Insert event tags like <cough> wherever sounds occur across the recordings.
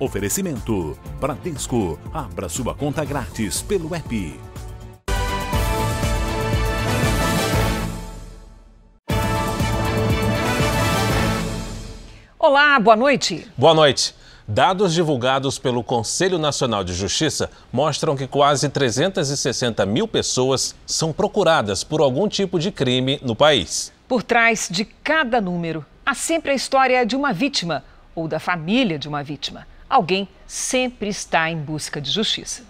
Oferecimento: Bradesco. Abra sua conta grátis pelo app. Olá, boa noite. Boa noite. Dados divulgados pelo Conselho Nacional de Justiça mostram que quase 360 mil pessoas são procuradas por algum tipo de crime no país. Por trás de cada número, há sempre a história de uma vítima ou da família de uma vítima alguém sempre está em busca de justiça.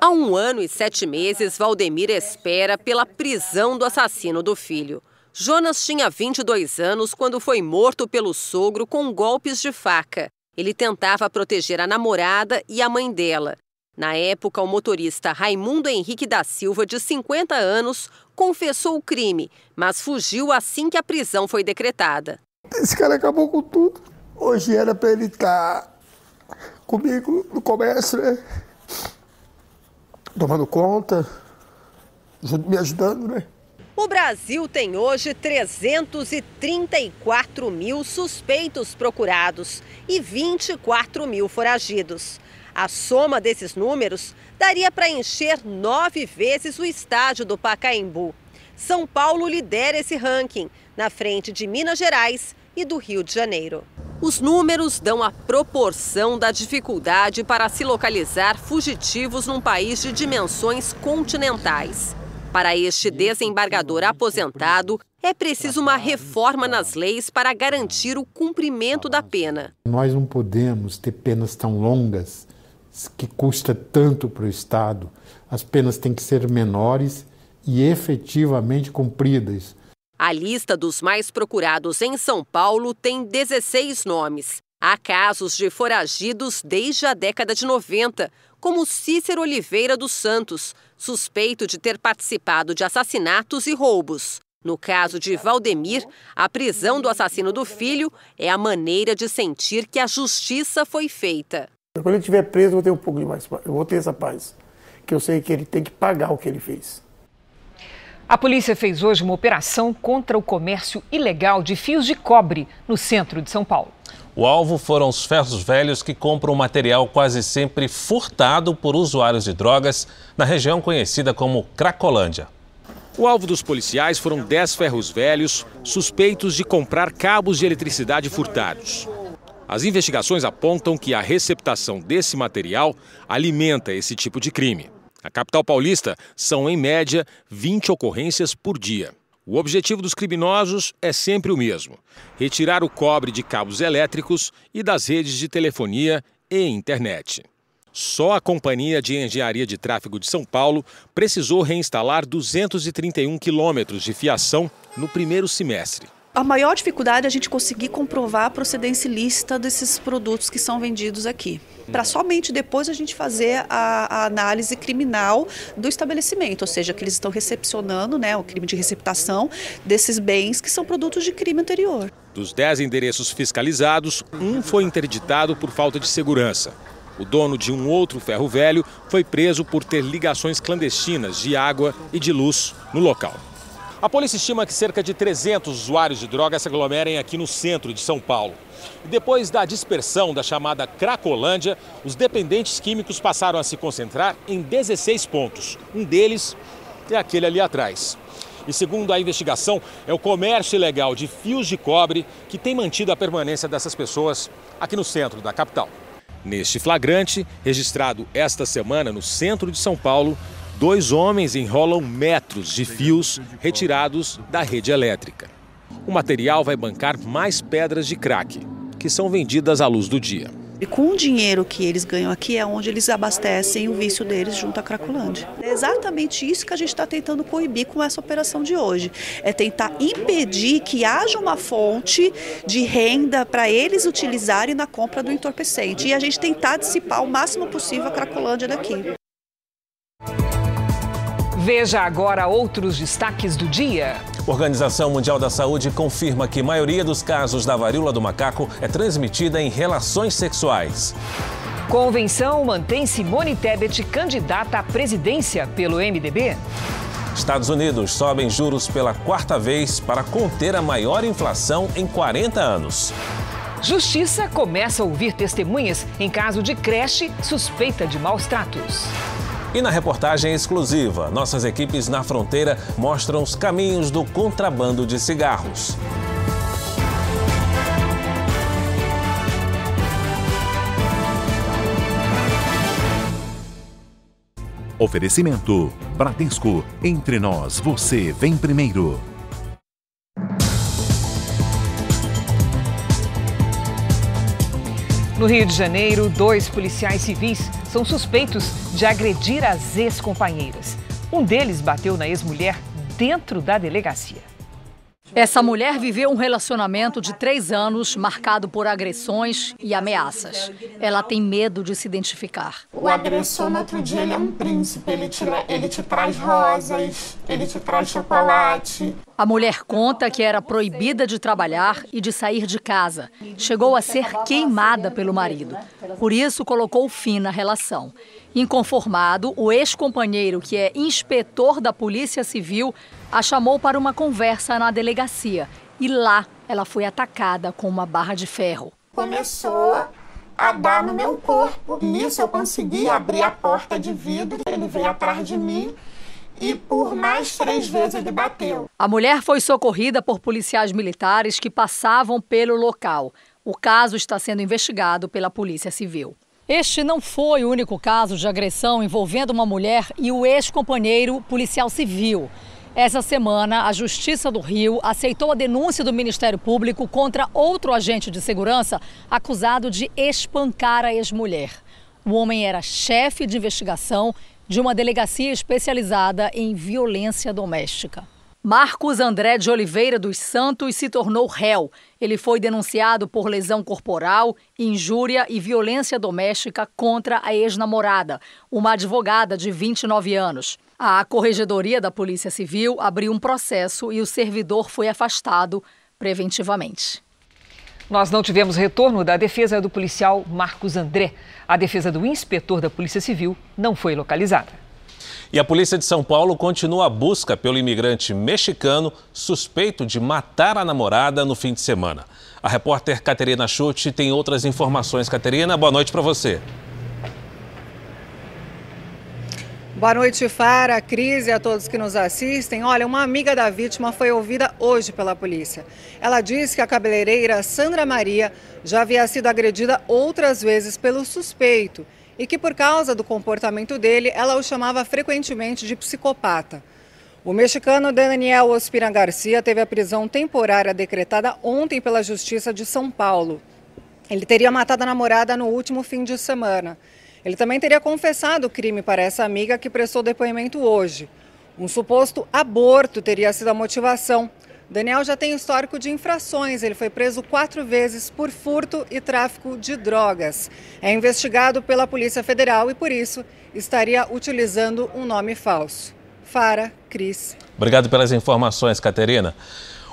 Há um ano e sete meses, Valdemir espera pela prisão do assassino do filho. Jonas tinha 22 anos quando foi morto pelo sogro com golpes de faca. Ele tentava proteger a namorada e a mãe dela. Na época, o motorista Raimundo Henrique da Silva, de 50 anos, confessou o crime, mas fugiu assim que a prisão foi decretada. Esse cara acabou com tudo. Hoje era para ele estar tá comigo no comércio, né? Tomando conta, me ajudando, né? O Brasil tem hoje 334 mil suspeitos procurados e 24 mil foragidos. A soma desses números daria para encher nove vezes o estádio do Pacaembu. São Paulo lidera esse ranking, na frente de Minas Gerais e do Rio de Janeiro. Os números dão a proporção da dificuldade para se localizar fugitivos num país de dimensões continentais. Para este desembargador aposentado, é preciso uma reforma nas leis para garantir o cumprimento da pena. Nós não podemos ter penas tão longas que custa tanto para o Estado. As penas têm que ser menores e efetivamente cumpridas. A lista dos mais procurados em São Paulo tem 16 nomes. Há casos de foragidos desde a década de 90, como Cícero Oliveira dos Santos, suspeito de ter participado de assassinatos e roubos. No caso de Valdemir, a prisão do assassino do filho é a maneira de sentir que a justiça foi feita. Quando ele estiver preso, eu vou ter um pouco de mais Eu vou ter essa paz. Que eu sei que ele tem que pagar o que ele fez. A polícia fez hoje uma operação contra o comércio ilegal de fios de cobre no centro de São Paulo. O alvo foram os ferros velhos que compram material quase sempre furtado por usuários de drogas na região conhecida como Cracolândia. O alvo dos policiais foram 10 ferros velhos suspeitos de comprar cabos de eletricidade furtados. As investigações apontam que a receptação desse material alimenta esse tipo de crime. Na capital paulista, são em média 20 ocorrências por dia. O objetivo dos criminosos é sempre o mesmo: retirar o cobre de cabos elétricos e das redes de telefonia e internet. Só a Companhia de Engenharia de Tráfego de São Paulo precisou reinstalar 231 quilômetros de fiação no primeiro semestre. A maior dificuldade é a gente conseguir comprovar a procedência ilícita desses produtos que são vendidos aqui. Para somente depois a gente fazer a, a, análise criminal do estabelecimento, ou seja, que eles estão recepcionando né, o crime de receptação desses bens que são produtos de crime anterior. Dos 10 endereços fiscalizados, um foi interditado por falta de segurança. O dono de um outro ferro velho foi preso por ter ligações clandestinas de água e de luz no local. A polícia estima que cerca de 300 usuários de drogas se aglomerem aqui no centro de São Paulo. Depois da dispersão da chamada Cracolândia, os dependentes químicos passaram a se concentrar em 16 pontos. Um deles é aquele ali atrás. E segundo a investigação, é o comércio ilegal de fios de cobre que tem mantido a permanência dessas pessoas aqui no centro da capital. Neste flagrante, registrado esta semana no centro de São Paulo, Dois homens enrolam metros de fios retirados da rede elétrica. O material vai bancar mais pedras de crack, que são vendidas à luz do dia. E com o dinheiro que eles ganham aqui é onde eles abastecem o vício deles junto à Cracolândia. É exatamente isso que a gente está tentando coibir com essa operação de hoje. É tentar impedir que haja uma fonte de renda para eles utilizarem na compra do entorpecente. E a gente tentar dissipar o máximo possível a Cracolândia daqui. Veja agora outros destaques do dia. Organização Mundial da Saúde confirma que a maioria dos casos da varíola do macaco é transmitida em relações sexuais. Convenção mantém Simone Tebet candidata à presidência pelo MDB. Estados Unidos sobem juros pela quarta vez para conter a maior inflação em 40 anos. Justiça começa a ouvir testemunhas em caso de creche suspeita de maus tratos. E na reportagem exclusiva, nossas equipes na fronteira mostram os caminhos do contrabando de cigarros. Oferecimento: Bradesco. Entre nós, você vem primeiro. No Rio de Janeiro, dois policiais civis são suspeitos de agredir as ex-companheiras. Um deles bateu na ex-mulher dentro da delegacia. Essa mulher viveu um relacionamento de três anos marcado por agressões e ameaças. Ela tem medo de se identificar. O agressor, no outro dia, ele é um príncipe. Ele te, ele te traz rosas, ele te traz chocolate. A mulher conta que era proibida de trabalhar e de sair de casa. Chegou a ser queimada pelo marido. Por isso, colocou fim na relação. Inconformado, o ex-companheiro, que é inspetor da Polícia Civil, a chamou para uma conversa na delegacia e lá ela foi atacada com uma barra de ferro. Começou a dar no meu corpo. Nisso eu consegui abrir a porta de vidro, ele veio atrás de mim e por mais três vezes ele bateu. A mulher foi socorrida por policiais militares que passavam pelo local. O caso está sendo investigado pela Polícia Civil. Este não foi o único caso de agressão envolvendo uma mulher e o ex-companheiro policial civil. Essa semana, a Justiça do Rio aceitou a denúncia do Ministério Público contra outro agente de segurança acusado de espancar a ex-mulher. O homem era chefe de investigação de uma delegacia especializada em violência doméstica. Marcos André de Oliveira dos Santos se tornou réu. Ele foi denunciado por lesão corporal, injúria e violência doméstica contra a ex-namorada, uma advogada de 29 anos. A Corregedoria da Polícia Civil abriu um processo e o servidor foi afastado preventivamente. Nós não tivemos retorno da defesa do policial Marcos André. A defesa do inspetor da Polícia Civil não foi localizada. E a polícia de São Paulo continua a busca pelo imigrante mexicano suspeito de matar a namorada no fim de semana. A repórter Caterina Chute tem outras informações. Caterina, boa noite para você. Boa noite, Fara, Cris e a todos que nos assistem. Olha, uma amiga da vítima foi ouvida hoje pela polícia. Ela disse que a cabeleireira Sandra Maria já havia sido agredida outras vezes pelo suspeito e que, por causa do comportamento dele, ela o chamava frequentemente de psicopata. O mexicano Daniel Ospina Garcia teve a prisão temporária decretada ontem pela Justiça de São Paulo. Ele teria matado a namorada no último fim de semana. Ele também teria confessado o crime para essa amiga que prestou depoimento hoje. Um suposto aborto teria sido a motivação. Daniel já tem histórico de infrações. Ele foi preso quatro vezes por furto e tráfico de drogas. É investigado pela Polícia Federal e, por isso, estaria utilizando um nome falso. Fara, Cris. Obrigado pelas informações, Caterina.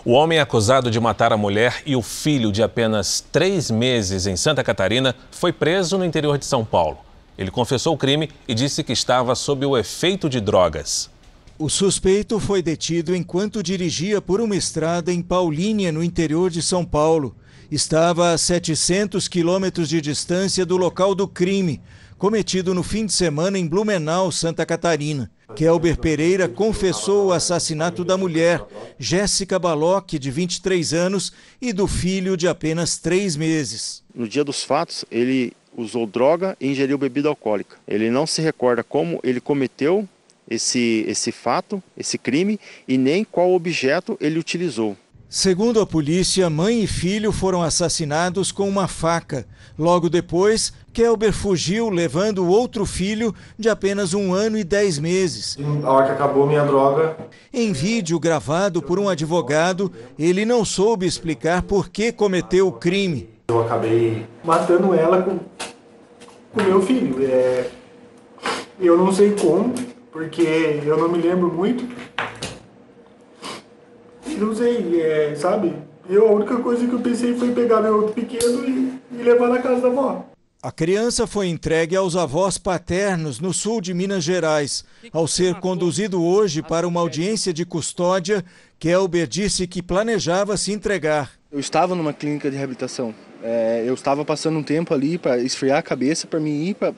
O homem acusado de matar a mulher e o filho de apenas três meses em Santa Catarina foi preso no interior de São Paulo. Ele confessou o crime e disse que estava sob o efeito de drogas. O suspeito foi detido enquanto dirigia por uma estrada em Paulínia, no interior de São Paulo. Estava a 700 quilômetros de distância do local do crime, cometido no fim de semana em Blumenau, Santa Catarina. Kelber Pereira confessou o assassinato da mulher, Jéssica Baloc, de 23 anos, e do filho de apenas três meses. No dia dos fatos, ele usou droga e ingeriu bebida alcoólica. Ele não se recorda como ele cometeu esse, esse fato, esse crime, e nem qual objeto ele utilizou. Segundo a polícia, mãe e filho foram assassinados com uma faca. Logo depois, Kelber fugiu, levando outro filho de apenas um ano e dez meses. A hora que acabou minha droga. Em vídeo gravado por um advogado, ele não soube explicar por que cometeu o crime. Eu acabei matando ela com o meu filho. É... Eu não sei como, porque eu não me lembro muito. Não sei, é, sabe? Eu, a única coisa que eu pensei foi pegar meu outro pequeno e, e levar na casa da avó. A criança foi entregue aos avós paternos no sul de Minas Gerais. Ao ser conduzido hoje para uma audiência de custódia, Kelber disse que planejava se entregar. Eu estava numa clínica de reabilitação É, eu estava passando um tempo ali para esfriar a cabeça para mim ir para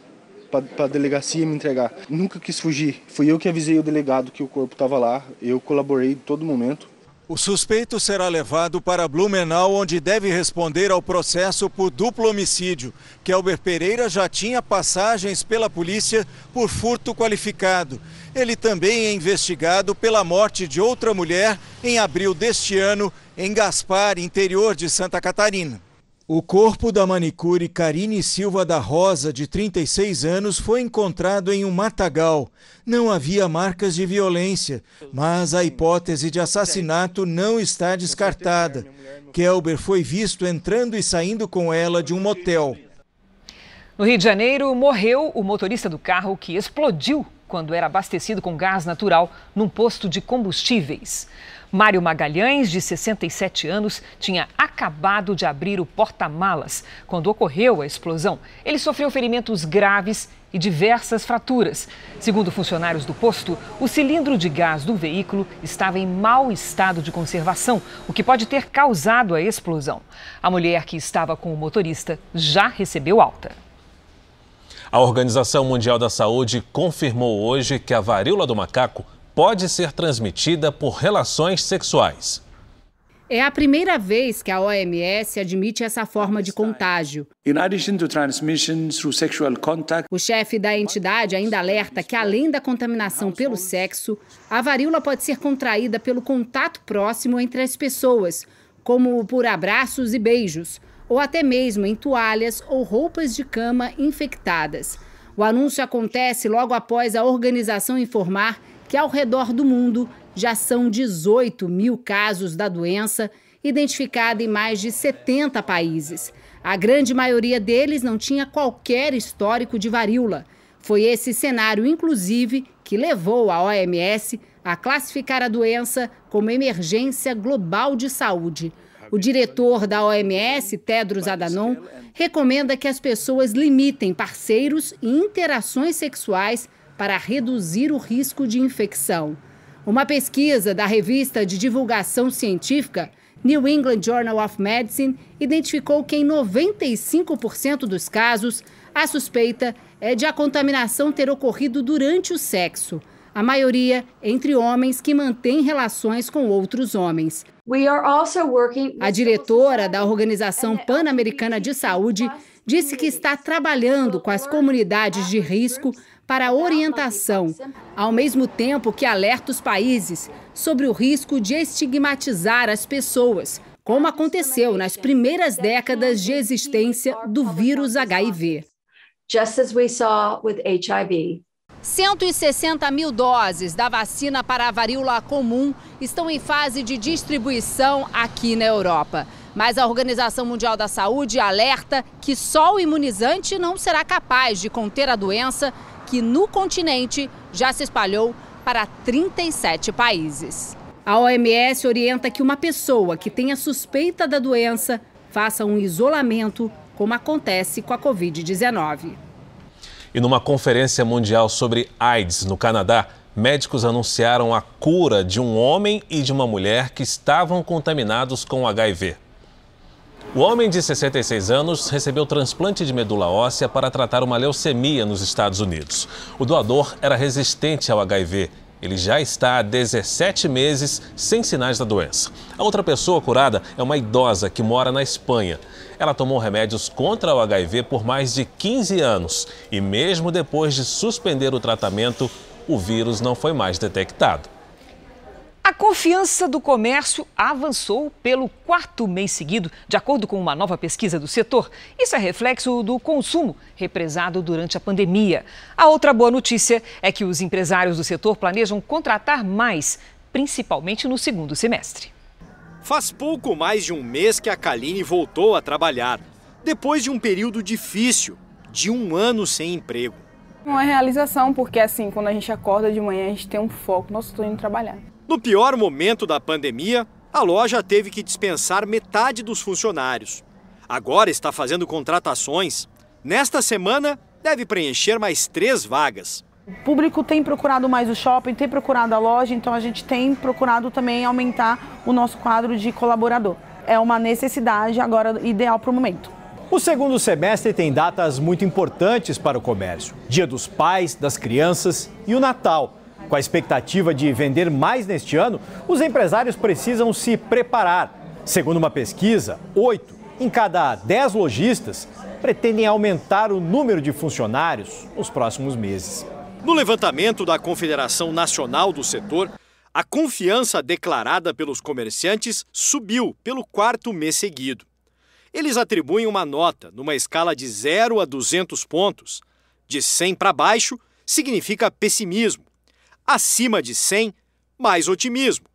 a delegacia me entregar. Nunca quis fugir. Fui eu que avisei o delegado que o corpo estava lá. Eu colaborei todo momento. O suspeito será levado para Blumenau, onde deve responder ao processo por duplo homicídio. Kelber Pereira já tinha passagens pela polícia por furto qualificado. Ele também é investigado pela morte de outra mulher em abril deste ano em Gaspar, interior de Santa Catarina. O corpo da manicure Karine Silva da Rosa, de 36 anos, foi encontrado em um matagal. Não havia marcas de violência, mas a hipótese de assassinato não está descartada. Kelber foi visto entrando e saindo com ela de um motel. No Rio de Janeiro, morreu o motorista do carro que explodiu quando era abastecido com gás natural num posto de combustíveis. Mário Magalhães, de 67 anos, tinha acabado de abrir o porta-malas quando ocorreu a explosão. Ele sofreu ferimentos graves e diversas fraturas. Segundo funcionários do posto, o cilindro de gás do veículo estava em mau estado de conservação, o que pode ter causado a explosão. A mulher que estava com o motorista já recebeu alta. A Organização Mundial da Saúde confirmou hoje que a varíola do macaco pode ser transmitida por relações sexuais. É a primeira vez que a OMS admite essa forma de contágio. O chefe da entidade ainda alerta que, além da contaminação pelo sexo, a varíola pode ser contraída pelo contato próximo entre as pessoas, como por abraços e beijos, ou até mesmo em toalhas ou roupas de cama infectadas. O anúncio acontece logo após a organização informar que ao redor do mundo já são 18 mil casos da doença, identificada em mais de 70 países. A grande maioria deles não tinha qualquer histórico de varíola. Foi esse cenário, inclusive, que levou a OMS a classificar a doença como emergência global de saúde. O diretor da OMS, Tedros Adhanom, recomenda que as pessoas limitem parceiros e interações sexuais para reduzir o risco de infecção. Uma pesquisa da revista de divulgação científica New England Journal of Medicine identificou que em 95% dos casos, a suspeita é de a contaminação ter ocorrido durante o sexo, a maioria entre homens que mantêm relações com outros homens. A diretora da Organização Pan-Americana de Saúde disse que está trabalhando com as comunidades de risco para orientação, ao mesmo tempo que alerta os países sobre o risco de estigmatizar as pessoas, como aconteceu nas primeiras décadas de existência do vírus HIV. Just as we saw with HIV. 160 mil doses da vacina para a varíola comum estão em fase de distribuição aqui na Europa. Mas a Organização Mundial da Saúde alerta que só o imunizante não será capaz de conter a doença que no continente já se espalhou para 37 países. A OMS orienta que uma pessoa que tenha suspeita da doença faça um isolamento, como acontece com a Covid-19. E numa conferência mundial sobre AIDS no Canadá, médicos anunciaram a cura de um homem e de uma mulher que estavam contaminados com HIV. O homem de 66 anos recebeu transplante de medula óssea para tratar uma leucemia nos Estados Unidos. O doador era resistente ao HIV. Ele já está há 17 meses sem sinais da doença. A outra pessoa curada é uma idosa que mora na Espanha. Ela tomou remédios contra o HIV por mais de 15 anos e, mesmo depois de suspender o tratamento, o vírus não foi mais detectado. A confiança do comércio avançou pelo quarto mês seguido, de acordo com uma nova pesquisa do setor. Isso é reflexo do consumo represado durante a pandemia. A outra boa notícia é que os empresários do setor planejam contratar mais, principalmente no segundo semestre. Faz pouco mais de um mês que a Kaline voltou a trabalhar, depois de um período difícil, de um ano sem emprego. Uma realização, porque assim, quando a gente acorda de manhã, a gente tem um foco, nossa, estou indo trabalhar. No pior momento da pandemia, a loja teve que dispensar metade dos funcionários. Agora está fazendo contratações. Nesta semana, deve preencher mais três vagas. O público tem procurado mais o shopping, tem procurado a loja, então a gente tem procurado também aumentar o nosso quadro de colaborador. é uma necessidade agora ideal para o momento. O segundo semestre tem datas muito importantes para o comércio: Dia dos Pais, das Crianças e o Natal. Com a expectativa de vender mais neste ano, os empresários precisam se preparar. Segundo uma pesquisa, oito em cada dez lojistas pretendem aumentar o número de funcionários nos próximos meses. No levantamento da Confederação Nacional do Setor, a confiança declarada pelos comerciantes subiu pelo quarto mês seguido. Eles atribuem uma nota numa escala de 0 a 200 pontos. De 100 para baixo significa pessimismo. Acima de 100, mais otimismo.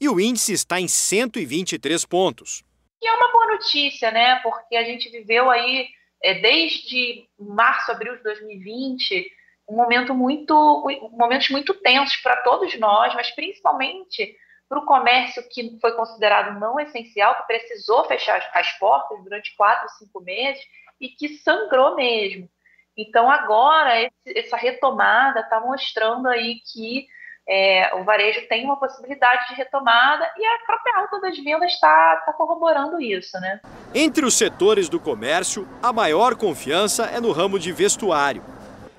E o índice está em 123 pontos. E é uma boa notícia, né? Porque a gente viveu aí é, desde março, abril de 2020, um momento muito, momentos muito tensos para todos nós, mas principalmente para o comércio que foi considerado não essencial, que precisou fechar as portas durante quatro, cinco meses e que sangrou mesmo. Então agora esse, essa retomada está mostrando aí que é, o varejo tem uma possibilidade de retomada e a própria alta das vendas está tá corroborando isso, né? Entre os setores do comércio, a maior confiança é no ramo de vestuário.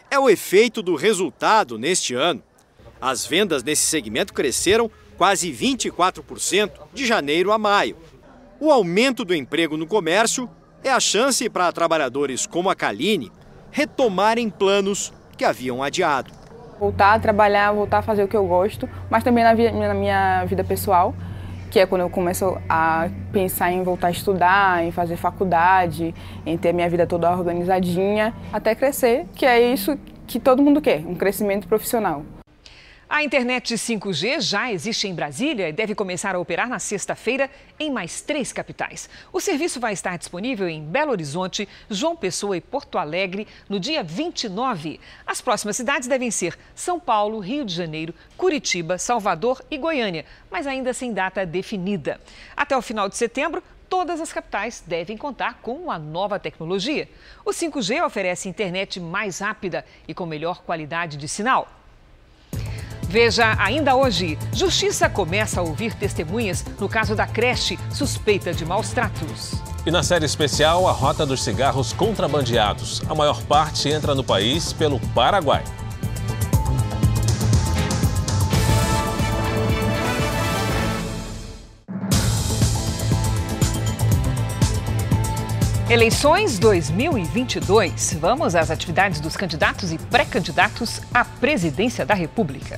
É o efeito do resultado neste ano. As vendas nesse segmento cresceram quase 24% de janeiro a maio. O aumento do emprego no comércio é a chance para trabalhadores como a Kaline retomarem planos que haviam adiado voltar a trabalhar, voltar a fazer o que eu gosto, mas também na, via, na minha vida pessoal, que é quando eu começo a pensar em voltar a estudar, em fazer faculdade, em ter minha vida toda organizadinha, até crescer, que é isso que todo mundo quer, um crescimento profissional. A internet 5G já existe em Brasília e deve começar a operar na sexta-feira em mais três capitais. O serviço vai estar disponível em Belo Horizonte, João Pessoa e Porto Alegre no dia 29. As próximas cidades devem ser São Paulo, Rio de Janeiro, Curitiba, Salvador e Goiânia, mas ainda sem data definida. Até o final de setembro, todas as capitais devem contar com a nova tecnologia. O 5G oferece internet mais rápida e com melhor qualidade de sinal. Veja ainda hoje: Justiça começa a ouvir testemunhas no caso da creche suspeita de maus tratos. E na série especial, a rota dos cigarros contrabandeados. A maior parte entra no país pelo Paraguai. Eleições 2022. Vamos às atividades dos candidatos e pré-candidatos à presidência da República.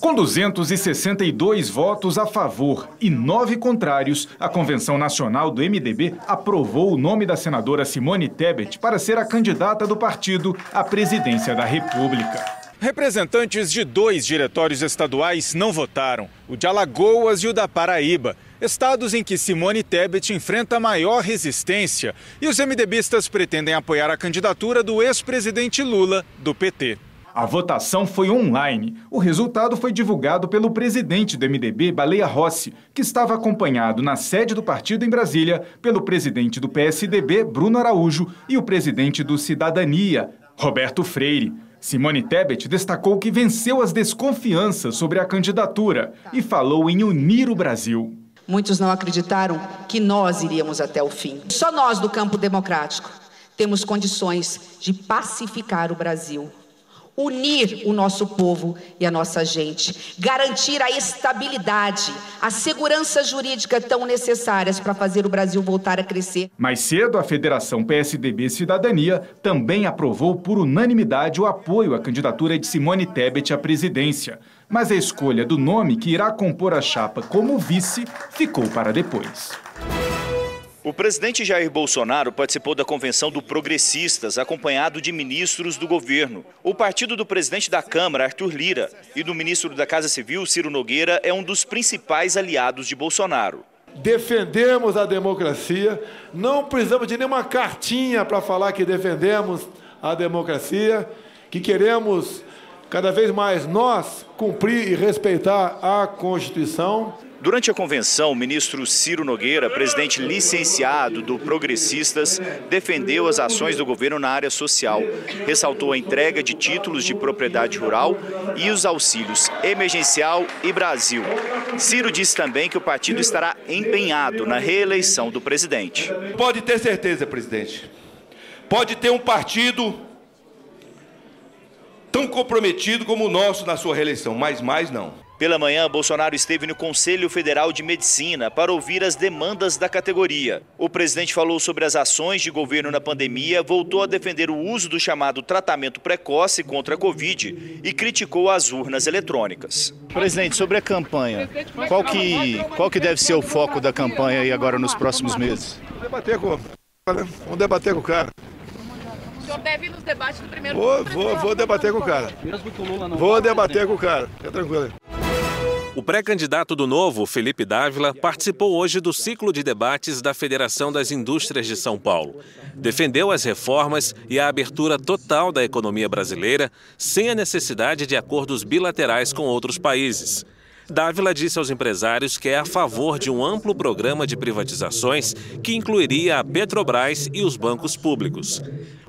Com 262 votos a favor e nove contrários, a Convenção Nacional do MDB aprovou o nome da senadora Simone Tebet para ser a candidata do partido à presidência da República. Representantes de dois diretórios estaduais não votaram, o de Alagoas e o da Paraíba estados em que Simone Tebet enfrenta maior resistência e os MDBistas pretendem apoiar a candidatura do ex-presidente Lula, do PT. A votação foi online. O resultado foi divulgado pelo presidente do MDB, Baleia Rossi, que estava acompanhado na sede do partido em Brasília pelo presidente do PSDB, Bruno Araújo, e o presidente do Cidadania, Roberto Freire. Simone Tebet destacou que venceu as desconfianças sobre a candidatura e falou em unir o Brasil. Muitos não acreditaram que nós iríamos até o fim. Só nós do campo democrático temos condições de pacificar o Brasil unir o nosso povo e a nossa gente, garantir a estabilidade, a segurança jurídica tão necessárias para fazer o Brasil voltar a crescer. Mais cedo, a Federação PSDB Cidadania também aprovou por unanimidade o apoio à candidatura de Simone Tebet à presidência. Mas a escolha do nome que irá compor a chapa como vice ficou para depois. O presidente Jair Bolsonaro participou da convenção do Progressistas, acompanhado de ministros do governo. O partido do presidente da Câmara, Arthur Lira, e do ministro da Casa Civil, Ciro Nogueira, é um dos principais aliados de Bolsonaro. Defendemos a democracia, não precisamos de nenhuma cartinha para falar que defendemos a democracia, que queremos cada vez mais nós cumprir e respeitar a Constituição. Durante a convenção, o ministro Ciro Nogueira, presidente licenciado do Progressistas, defendeu as ações do governo na área social, ressaltou a entrega de títulos de propriedade rural e os auxílios emergencial e Brasil. Ciro disse também que o partido estará empenhado na reeleição do presidente. Pode ter certeza, presidente. Pode ter um partido tão comprometido como o nosso na sua reeleição, mas mais não. Pela manhã, Bolsonaro esteve no Conselho Federal de Medicina para ouvir as demandas da categoria. O presidente falou sobre as ações de governo na pandemia, voltou a defender o uso do chamado tratamento precoce contra a Covid e criticou as urnas eletrônicas. Presidente, sobre a campanha, qual que, qual que deve ser o foco da campanha aí agora nos próximos meses? Vamos debater com, vamos debater com o cara. O senhor deve ir nos debates do primeiro Vou, vou, vou debater com o cara. Vou debater com o cara. Fica tranquilo. O pré-candidato do Novo, Felipe Dávila, participou hoje do ciclo de debates da Federação das Indústrias de São Paulo. Defendeu as reformas e a abertura total da economia brasileira, sem a necessidade de acordos bilaterais com outros países. Dávila disse aos empresários que é a favor de um amplo programa de privatizações que incluiria a Petrobras e os bancos públicos.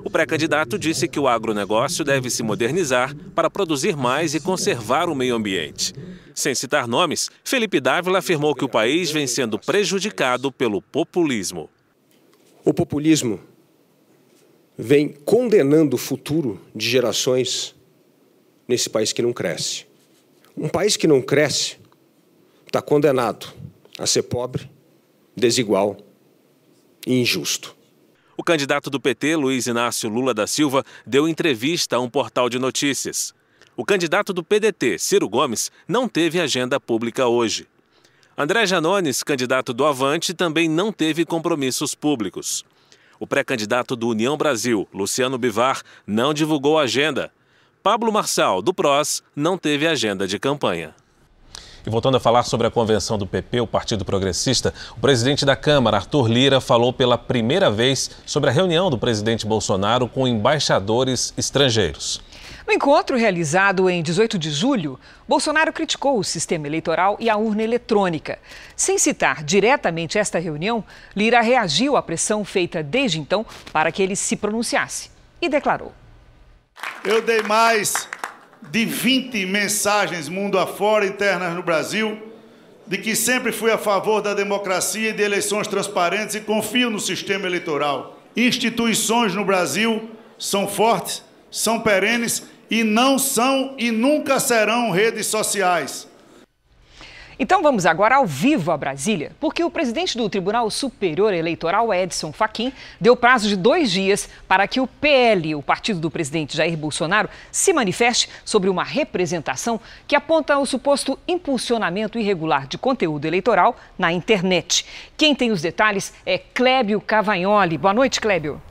O pré-candidato disse que o agronegócio deve se modernizar para produzir mais e conservar o meio ambiente. Sem citar nomes, Felipe Dávila afirmou que o país vem sendo prejudicado pelo populismo. O populismo vem condenando o futuro de gerações nesse país que não cresce. Um país que não cresce está condenado a ser pobre, desigual e injusto. O candidato do PT, Luiz Inácio Lula da Silva, deu entrevista a um portal de notícias. O candidato do PDT, Ciro Gomes, não teve agenda pública hoje. André Janones, candidato do Avante, também não teve compromissos públicos. O pré-candidato do União Brasil, Luciano Bivar, não divulgou agenda. Pablo Marçal, do PROS, não teve agenda de campanha. E voltando a falar sobre a convenção do PP, o Partido Progressista, o presidente da Câmara, Arthur Lira, falou pela primeira vez sobre a reunião do presidente Bolsonaro com embaixadores estrangeiros. No encontro realizado em 18 de julho, Bolsonaro criticou o sistema eleitoral e a urna eletrônica. Sem citar diretamente esta reunião, Lira reagiu à pressão feita desde então para que ele se pronunciasse e declarou: Eu dei mais de 20 mensagens mundo afora internas no Brasil de que sempre fui a favor da democracia e de eleições transparentes e confio no sistema eleitoral. Instituições no Brasil são fortes, são perenes e não são e nunca serão redes sociais. Então vamos agora ao vivo a Brasília, porque o presidente do Tribunal Superior Eleitoral, Edson Fachin, deu prazo de dois dias para que o PL, o partido do presidente Jair Bolsonaro, se manifeste sobre uma representação que aponta o suposto impulsionamento irregular de conteúdo eleitoral na internet. Quem tem os detalhes é Clébio Cavagnoli. Boa noite, Clébio.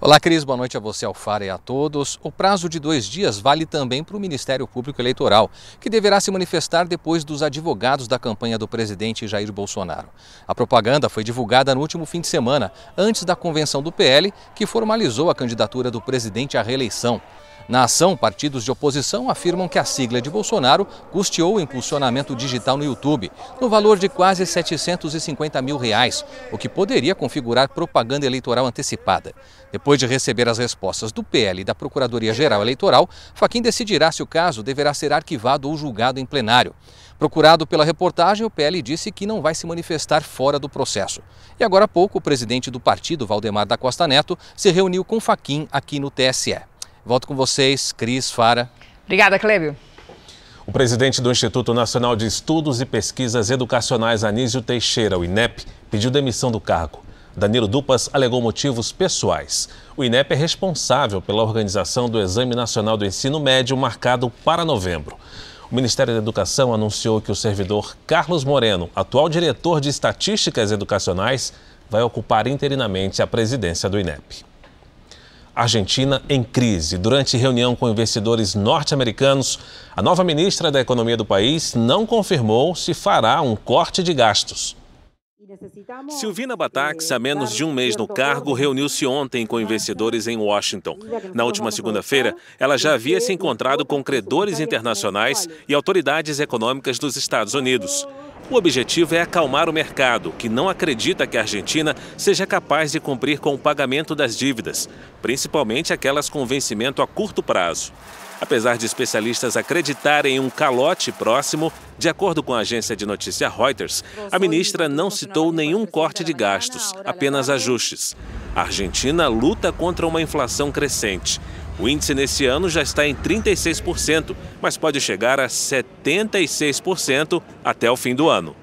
Olá, Cris. Boa noite a você, Alfara, e a todos. O prazo de dois dias vale também para o Ministério Público Eleitoral, que deverá se manifestar depois dos advogados da campanha do presidente Jair Bolsonaro. A propaganda foi divulgada no último fim de semana, antes da convenção do PL, que formalizou a candidatura do presidente à reeleição. Na ação, partidos de oposição afirmam que a sigla de Bolsonaro custeou o impulsionamento digital no YouTube, no valor de quase 750 mil reais, o que poderia configurar propaganda eleitoral antecipada. Depois de receber as respostas do PL e da Procuradoria-Geral Eleitoral, Faquim decidirá se o caso deverá ser arquivado ou julgado em plenário. Procurado pela reportagem, o PL disse que não vai se manifestar fora do processo. E agora há pouco, o presidente do partido, Valdemar da Costa Neto, se reuniu com Faquim aqui no TSE. Volto com vocês, Cris, Fara. Obrigada, Clébio. O presidente do Instituto Nacional de Estudos e Pesquisas Educacionais, Anísio Teixeira, o INEP, pediu demissão do cargo. Danilo Dupas alegou motivos pessoais. O INEP é responsável pela organização do Exame Nacional do Ensino Médio, marcado para novembro. O Ministério da Educação anunciou que o servidor Carlos Moreno, atual diretor de Estatísticas Educacionais, vai ocupar interinamente a presidência do INEP. Argentina em crise. Durante reunião com investidores norte-americanos, a nova ministra da Economia do país não confirmou se fará um corte de gastos. Silvina Batax, há menos de um mês no cargo, reuniu-se ontem com investidores em Washington. Na última segunda-feira, ela já havia se encontrado com credores internacionais e autoridades econômicas dos Estados Unidos. O objetivo é acalmar o mercado, que não acredita que a Argentina seja capaz de cumprir com o pagamento das dívidas, principalmente aquelas com vencimento a curto prazo. Apesar de especialistas acreditarem em um calote próximo, de acordo com a agência de notícia Reuters, a ministra não citou nenhum corte de gastos, apenas ajustes. A Argentina luta contra uma inflação crescente. O índice nesse ano já está em 36%, mas pode chegar a 76% até o fim do ano.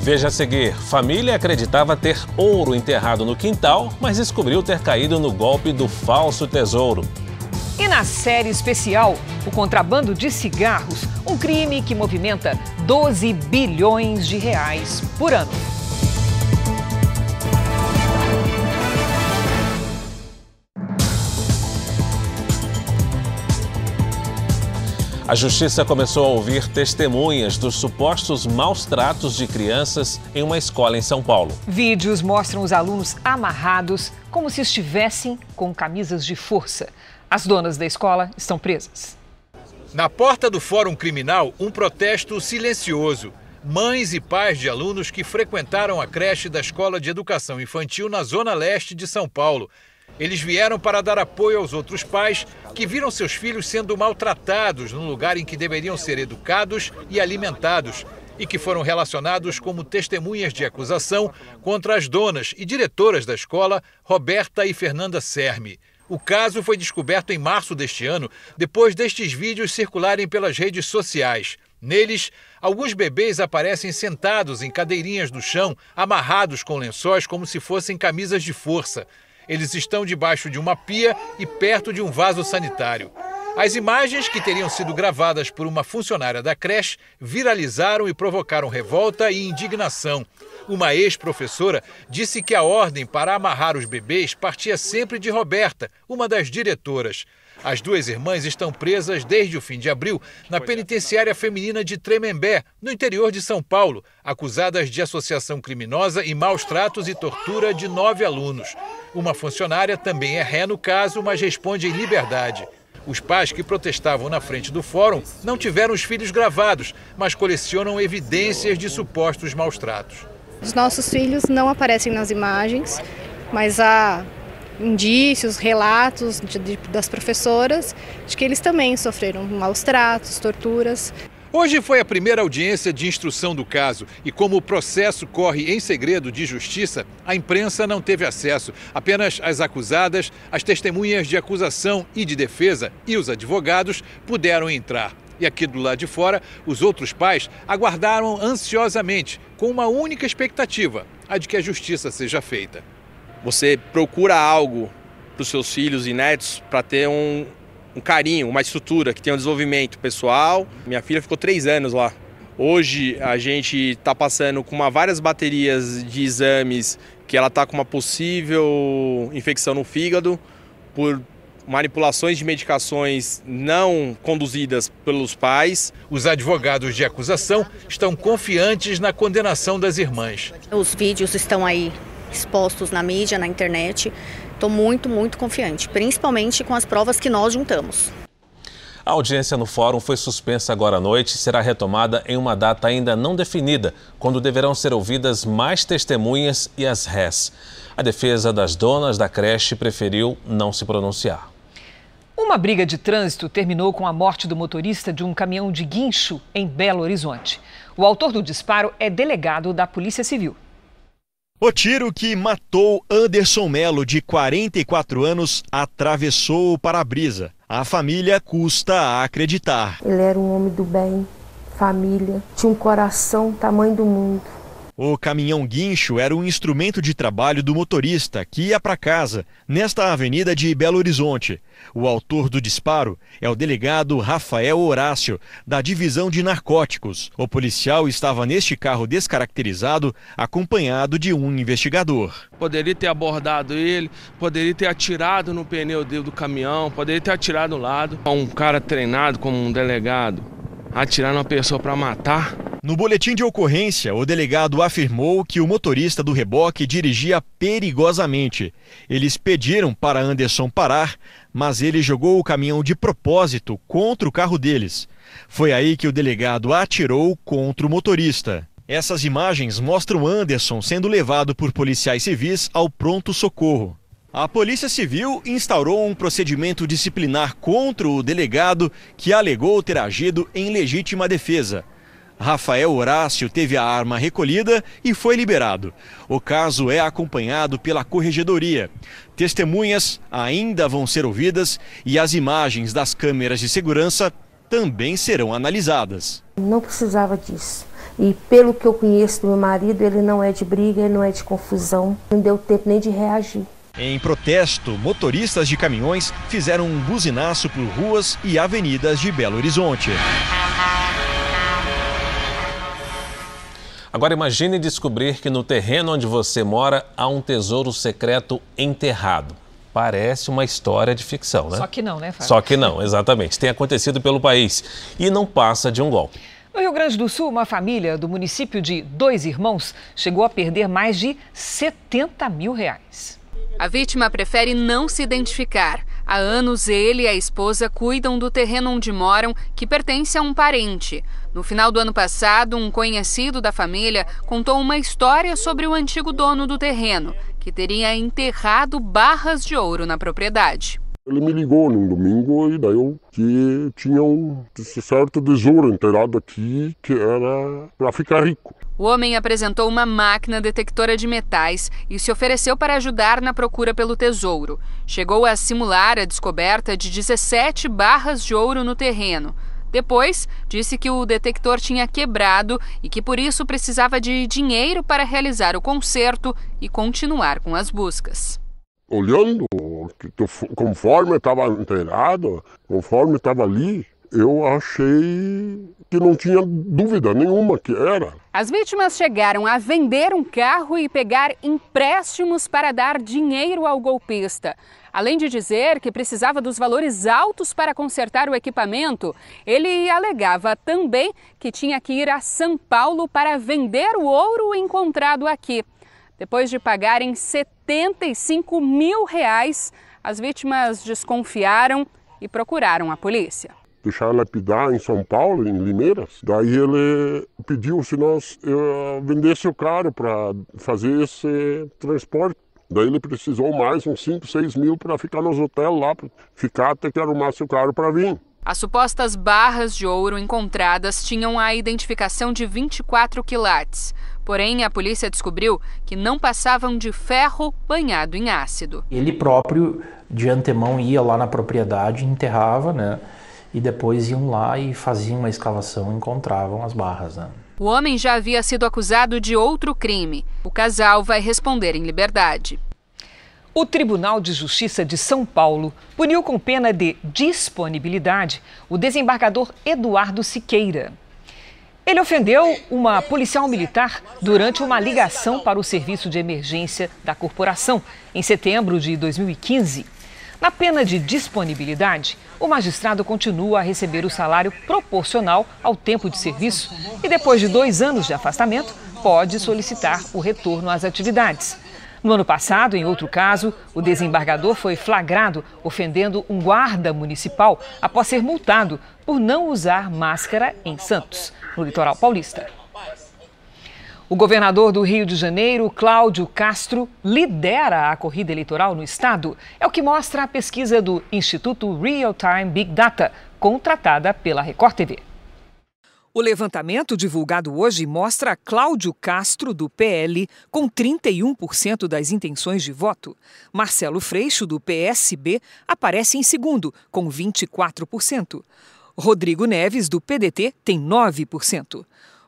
Veja a seguir: família acreditava ter ouro enterrado no quintal, mas descobriu ter caído no golpe do falso tesouro. E na série especial, o contrabando de cigarros, um crime que movimenta 12 bilhões de reais por ano. A justiça começou a ouvir testemunhas dos supostos maus tratos de crianças em uma escola em São Paulo. Vídeos mostram os alunos amarrados como se estivessem com camisas de força. As donas da escola estão presas. Na porta do Fórum Criminal, um protesto silencioso. Mães e pais de alunos que frequentaram a creche da Escola de Educação Infantil na Zona Leste de São Paulo. Eles vieram para dar apoio aos outros pais que viram seus filhos sendo maltratados no lugar em que deveriam ser educados e alimentados e que foram relacionados como testemunhas de acusação contra as donas e diretoras da escola, Roberta e Fernanda Serme. O caso foi descoberto em março deste ano, depois destes vídeos circularem pelas redes sociais. Neles, alguns bebês aparecem sentados em cadeirinhas no chão, amarrados com lençóis como se fossem camisas de força. Eles estão debaixo de uma pia e perto de um vaso sanitário. As imagens, que teriam sido gravadas por uma funcionária da creche, viralizaram e provocaram revolta e indignação. Uma ex-professora disse que a ordem para amarrar os bebês partia sempre de Roberta, uma das diretoras. As duas irmãs estão presas desde o fim de abril na penitenciária feminina de Tremembé, no interior de São Paulo, acusadas de associação criminosa e maus tratos e tortura de nove alunos. Uma funcionária também é ré no caso, mas responde em liberdade. Os pais que protestavam na frente do fórum não tiveram os filhos gravados, mas colecionam evidências de supostos maus tratos. Os nossos filhos não aparecem nas imagens, mas há indícios, relatos de, de, das professoras de que eles também sofreram maus tratos, torturas. Hoje foi a primeira audiência de instrução do caso e, como o processo corre em segredo de justiça, a imprensa não teve acesso. Apenas as acusadas, as testemunhas de acusação e de defesa e os advogados puderam entrar. E aqui do lado de fora, os outros pais aguardaram ansiosamente, com uma única expectativa: a de que a justiça seja feita. Você procura algo para os seus filhos e netos para ter um, um carinho, uma estrutura que tenha um desenvolvimento pessoal. Minha filha ficou três anos lá. Hoje a gente está passando com uma, várias baterias de exames que ela está com uma possível infecção no fígado por manipulações de medicações não conduzidas pelos pais. Os advogados de acusação estão confiantes na condenação das irmãs. Os vídeos estão aí expostos na mídia, na internet. Estou muito, muito confiante, principalmente com as provas que nós juntamos. A audiência no fórum foi suspensa agora à noite e será retomada em uma data ainda não definida, quando deverão ser ouvidas mais testemunhas e as rés. A defesa das donas da creche preferiu não se pronunciar. Uma briga de trânsito terminou com a morte do motorista de um caminhão de guincho em Belo Horizonte. O autor do disparo é delegado da Polícia Civil. O tiro que matou Anderson Melo, de 44 anos, atravessou o para-brisa. A família custa a acreditar. Ele era um homem do bem, família, tinha um coração tamanho do mundo. O caminhão guincho era um instrumento de trabalho do motorista que ia para casa, nesta avenida de Belo Horizonte. O autor do disparo é o delegado Rafael Horácio, da Divisão de Narcóticos. O policial estava neste carro descaracterizado, acompanhado de um investigador. Poderia ter abordado ele, poderia ter atirado no pneu do caminhão, poderia ter atirado no lado. Um cara treinado como um delegado, atirar numa pessoa para matar No boletim de ocorrência, o delegado afirmou que o motorista do reboque dirigia perigosamente. Eles pediram para Anderson parar, mas ele jogou o caminhão de propósito contra o carro deles. Foi aí que o delegado atirou contra o motorista. Essas imagens mostram Anderson sendo levado por policiais civis ao pronto-socorro. A Polícia Civil instaurou um procedimento disciplinar contra o delegado que alegou ter agido em legítima defesa. Rafael Horácio teve a arma recolhida e foi liberado. O caso é acompanhado pela Corregedoria. Testemunhas ainda vão ser ouvidas e as imagens das câmeras de segurança também serão analisadas. Não precisava disso. E pelo que eu conheço do meu marido, ele não é de briga, ele não é de confusão. Não deu tempo nem de reagir. Em protesto, motoristas de caminhões fizeram um buzinaço por ruas e avenidas de Belo Horizonte. Agora imagine descobrir que no terreno onde você mora há um tesouro secreto enterrado. Parece uma história de ficção, né? Só que não, né, Fábio? Só que não, exatamente. Tem acontecido pelo país e não passa de um golpe. No Rio Grande do Sul, uma família do município de Dois Irmãos chegou a perder mais de 70 mil reais. A vítima prefere não se identificar. Há anos ele e a esposa cuidam do terreno onde moram, que pertence a um parente. No final do ano passado, um conhecido da família contou uma história sobre o antigo dono do terreno, que teria enterrado barras de ouro na propriedade. Ele me ligou num domingo e daí eu que tinha um certo tesouro enterrado aqui que era para ficar rico. O homem apresentou uma máquina detectora de metais e se ofereceu para ajudar na procura pelo tesouro. Chegou a simular a descoberta de 17 barras de ouro no terreno. Depois, disse que o detector tinha quebrado e que por isso precisava de dinheiro para realizar o conserto e continuar com as buscas olhando conforme estava inteirado, conforme estava ali, eu achei que não tinha dúvida nenhuma que era. As vítimas chegaram a vender um carro e pegar empréstimos para dar dinheiro ao golpista. Além de dizer que precisava dos valores altos para consertar o equipamento, ele alegava também que tinha que ir a São Paulo para vender o ouro encontrado aqui. Depois de pagarem 75 mil reais, as vítimas desconfiaram e procuraram a polícia. Deixaram lapidar em São Paulo, em Limeiras. Daí ele pediu se nós vendesse o carro para fazer esse transporte. Daí ele precisou mais uns 5, 6 mil para ficar nos hotéis lá, ficar até que arrumasse o carro para vir. As supostas barras de ouro encontradas tinham a identificação de 24 quilates. Porém, a polícia descobriu que não passavam de ferro banhado em ácido. Ele próprio, de antemão, ia lá na propriedade, enterrava, né? E depois iam lá e faziam uma escavação e encontravam as barras, né? O homem já havia sido acusado de outro crime. O casal vai responder em liberdade. O Tribunal de Justiça de São Paulo puniu com pena de disponibilidade o desembargador Eduardo Siqueira. Ele ofendeu uma policial militar durante uma ligação para o serviço de emergência da corporação em setembro de 2015. Na pena de disponibilidade, o magistrado continua a receber o salário proporcional ao tempo de serviço e, depois de dois anos de afastamento, pode solicitar o retorno às atividades. No ano passado, em outro caso, o desembargador foi flagrado ofendendo um guarda municipal após ser multado por não usar máscara em Santos, no litoral paulista. O governador do Rio de Janeiro, Cláudio Castro, lidera a corrida eleitoral no estado. É o que mostra a pesquisa do Instituto Real Time Big Data, contratada pela Record TV. O levantamento divulgado hoje mostra Cláudio Castro, do PL, com 31% das intenções de voto. Marcelo Freixo, do PSB, aparece em segundo, com 24%. Rodrigo Neves, do PDT, tem 9%.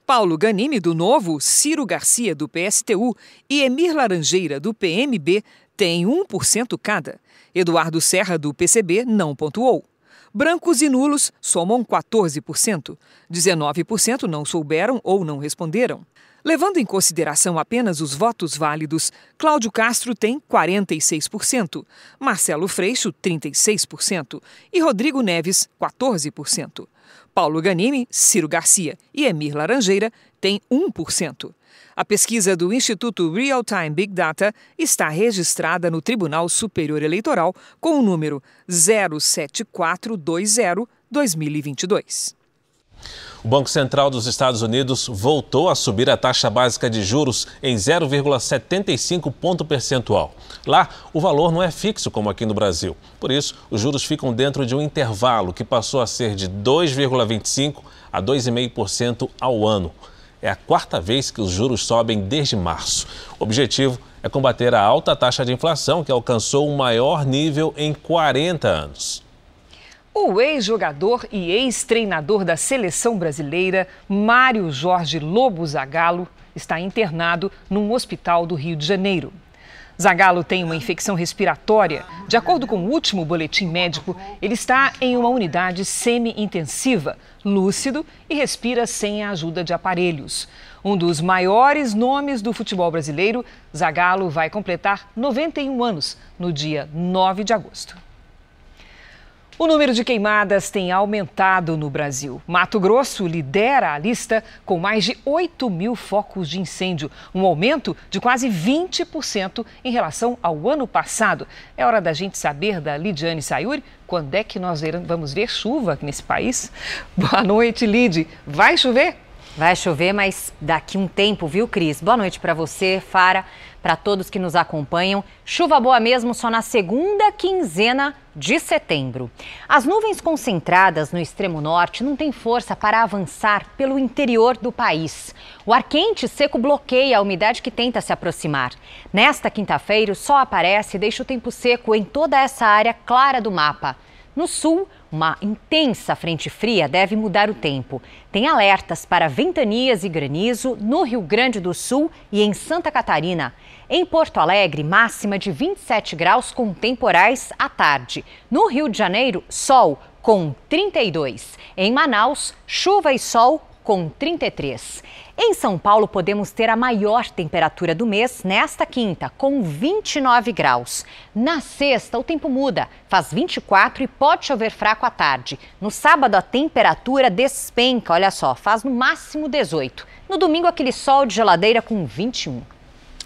Paulo Ganimi, do Novo, Ciro Garcia, do PSTU e Emir Laranjeira, do PMB, têm 1% cada. Eduardo Serra, do PCB, não pontuou. Brancos e nulos somam 14%. 19% não souberam ou não responderam. Levando em consideração apenas os votos válidos, Cláudio Castro tem 46%, Marcelo Freixo, 36% e Rodrigo Neves, 14%. Paulo Ganimi, Ciro Garcia e Emir Laranjeira têm 1%. A pesquisa do Instituto Real Time Big Data está registrada no Tribunal Superior Eleitoral com o número 07420-2022. O Banco Central dos Estados Unidos voltou a subir a taxa básica de juros em 0,75 ponto percentual. Lá, o valor não é fixo como aqui no Brasil. Por isso, os juros ficam dentro de um intervalo que passou a ser de 2,25 a 2,5% ao ano. É a quarta vez que os juros sobem desde março. O objetivo é combater a alta taxa de inflação, que alcançou o maior nível em 40 anos. O ex-jogador e ex-treinador da seleção brasileira, Mário Jorge Lobo Zagallo, está internado num hospital do Rio de Janeiro. Zagallo tem uma infecção respiratória. De acordo com o último boletim médico, ele está em uma unidade semi-intensiva, lúcido e respira sem a ajuda de aparelhos. Um dos maiores nomes do futebol brasileiro, Zagallo vai completar 91 anos no dia 9 de agosto. O número de queimadas tem aumentado no Brasil. Mato Grosso lidera a lista com mais de 8 mil focos de incêndio, um aumento de quase 20% em relação ao ano passado. É hora da gente saber da Lidiane Sayuri quando é que nós vamos ver chuva nesse país. <laughs> Boa noite, Lid. Vai chover? Vai chover, mas daqui um tempo, viu, Cris? Boa noite para você, Fara, para todos que nos acompanham. Chuva boa mesmo só na segunda quinzena de setembro. As nuvens concentradas no extremo norte não têm força para avançar pelo interior do país. O ar quente seco bloqueia a umidade que tenta se aproximar. Nesta quinta-feira, o sol aparece e deixa o tempo seco em toda essa área clara do mapa. No sul, uma intensa frente fria deve mudar o tempo. Tem alertas para ventanias e granizo no Rio Grande do Sul e em Santa Catarina. Em Porto Alegre, máxima de 27 graus com temporais à tarde. No Rio de Janeiro, sol com 32. Em Manaus, chuva e sol com 33. Em São Paulo, podemos ter a maior temperatura do mês nesta quinta, com 29 graus. Na sexta, o tempo muda, faz 24 e pode chover fraco à tarde. No sábado, a temperatura despenca, olha só, faz no máximo 18. No domingo, aquele sol de geladeira com 21.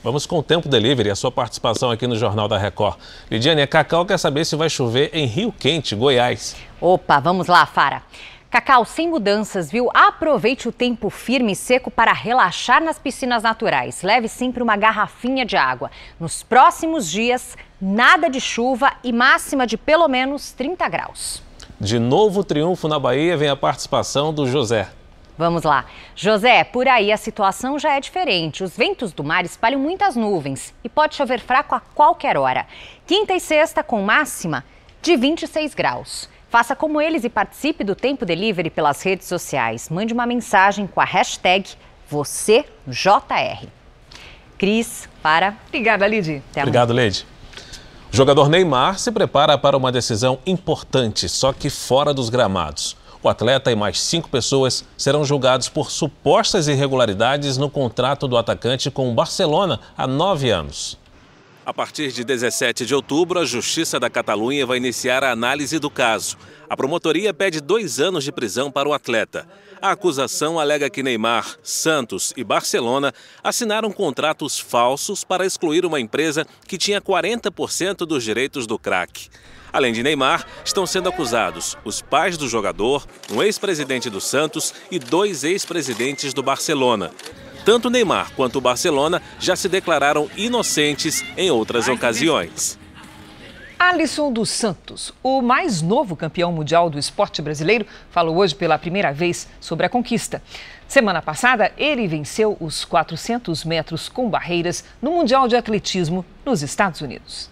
Vamos com o Tempo Delivery, a sua participação aqui no Jornal da Record. Lidiane, a Cacau quer saber se vai chover em Rio Quente, Goiás. Opa, vamos lá, Fara. Cacau, sem mudanças, viu? Aproveite o tempo firme e seco para relaxar nas piscinas naturais. Leve sempre uma garrafinha de água. Nos próximos dias, nada de chuva e máxima de pelo menos 30 graus. De novo triunfo na Bahia vem a participação do José. Vamos lá. José, por aí a situação já é diferente. Os ventos do mar espalham muitas nuvens e pode chover fraco a qualquer hora. Quinta e sexta com máxima de 26 graus. Faça como eles e participe do Tempo Delivery pelas redes sociais. Mande uma mensagem com a hashtag VocêJR. Cris, para. Obrigada, Lid. Obrigado, Lid. O jogador Neymar se prepara para uma decisão importante, só que fora dos gramados. O atleta e mais cinco pessoas serão julgados por supostas irregularidades no contrato do atacante com o Barcelona há nove anos. A partir de 17 de outubro, a Justiça da Catalunha vai iniciar a análise do caso. A promotoria pede dois anos de prisão para o atleta. A acusação alega que Neymar, Santos e Barcelona assinaram contratos falsos para excluir uma empresa que tinha 40% dos direitos do craque. Além de Neymar, estão sendo acusados os pais do jogador, um ex-presidente do Santos e dois ex-presidentes do Barcelona. Tanto Neymar quanto o Barcelona já se declararam inocentes em outras ocasiões. Alisson dos Santos, o mais novo campeão mundial do esporte brasileiro, falou hoje pela primeira vez sobre a conquista. Semana passada, ele venceu os 400 metros com barreiras no Mundial de Atletismo nos Estados Unidos.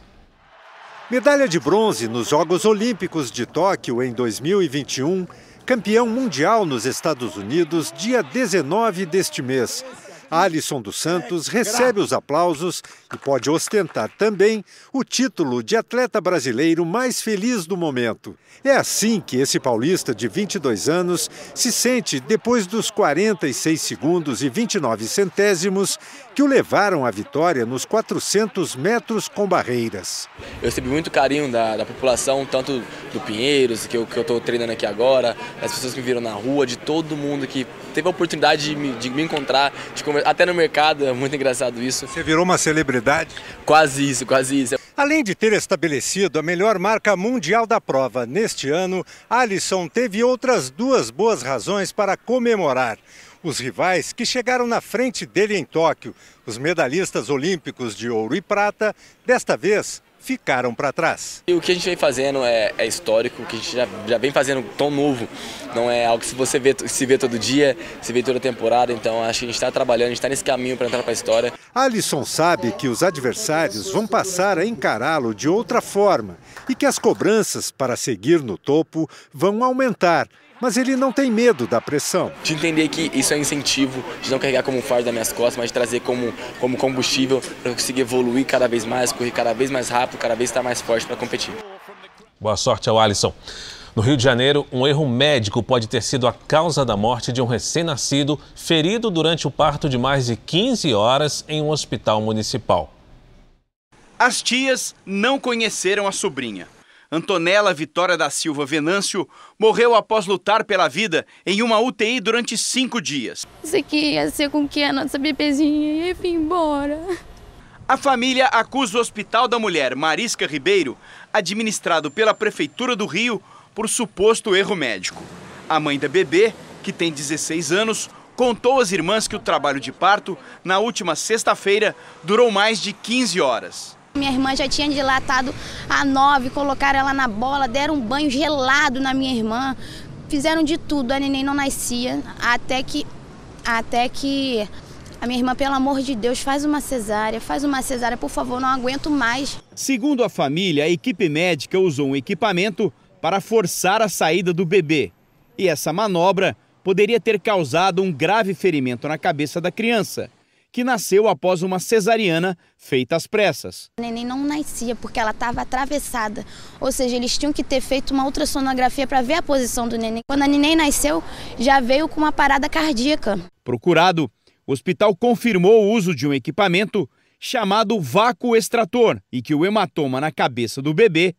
Medalha de bronze nos Jogos Olímpicos de Tóquio em 2021, campeão mundial nos Estados Unidos, dia 19 deste mês. Alisson dos Santos recebe os aplausos e pode ostentar também o título de atleta brasileiro mais feliz do momento. É assim que esse paulista de 22 anos se sente depois dos 46 segundos e 29 centésimos que o levaram à vitória nos 400 metros com barreiras. Eu recebi muito carinho da, da população, tanto do Pinheiros, que eu estou treinando aqui agora, das pessoas que me viram na rua, de todo mundo que teve a oportunidade de me, de me encontrar, de conversar, até no mercado, é muito engraçado isso. Você virou uma celebridade? Quase isso, quase isso. Além de ter estabelecido a melhor marca mundial da prova neste ano, Alisson teve outras duas boas razões para comemorar. Os rivais que chegaram na frente dele em Tóquio, os medalhistas olímpicos de ouro e prata, desta vez ficaram para trás. E o que a gente vem fazendo é, é, histórico, o que a gente já, já vem fazendo tão novo, não é algo que você vê, se vê todo dia, se vê toda temporada, então acho que a gente está trabalhando, a gente está nesse caminho para entrar para a história. Alisson sabe que os adversários vão passar a encará-lo de outra forma e que as cobranças para seguir no topo vão aumentar mas ele não tem medo da pressão. De entender que isso é um incentivo, de não carregar como um fardo das minhas costas, mas de trazer como, como combustível para conseguir evoluir cada vez mais, correr cada vez mais rápido, cada vez estar mais forte para competir. Boa sorte ao Alisson. No Rio de Janeiro, um erro médico pode ter sido a causa da morte de um recém-nascido ferido durante o parto de mais de 15 horas em um hospital municipal. As tias não conheceram a sobrinha. Antonella Vitória da Silva Venâncio morreu após lutar pela vida em uma UTI durante cinco dias. Isso aqui ia ser com que a nossa bebezinha ia vir embora. A família acusa o Hospital da Mulher Marisca Ribeiro, administrado pela Prefeitura do Rio, por suposto erro médico. A mãe da bebê, que tem 16 anos, contou às irmãs que o trabalho de parto, na última sexta-feira, durou mais de 15 horas. Minha irmã já tinha dilatado a nove, colocaram ela na bola, deram um banho gelado na minha irmã, fizeram de tudo, a neném não nascia, até que, até que a minha irmã, pelo amor de Deus, faz uma cesárea, faz uma cesárea, por favor, não aguento mais. Segundo a família, a equipe médica usou um equipamento para forçar a saída do bebê. E essa manobra poderia ter causado um grave ferimento na cabeça da criança que nasceu após uma cesariana feita às pressas. A neném não nascia porque ela estava atravessada, ou seja, eles tinham que ter feito uma ultrassonografia para ver a posição do neném. Quando a neném nasceu, já veio com uma parada cardíaca. Procurado, o hospital confirmou o uso de um equipamento chamado vácuo extrator e que o hematoma na cabeça do bebê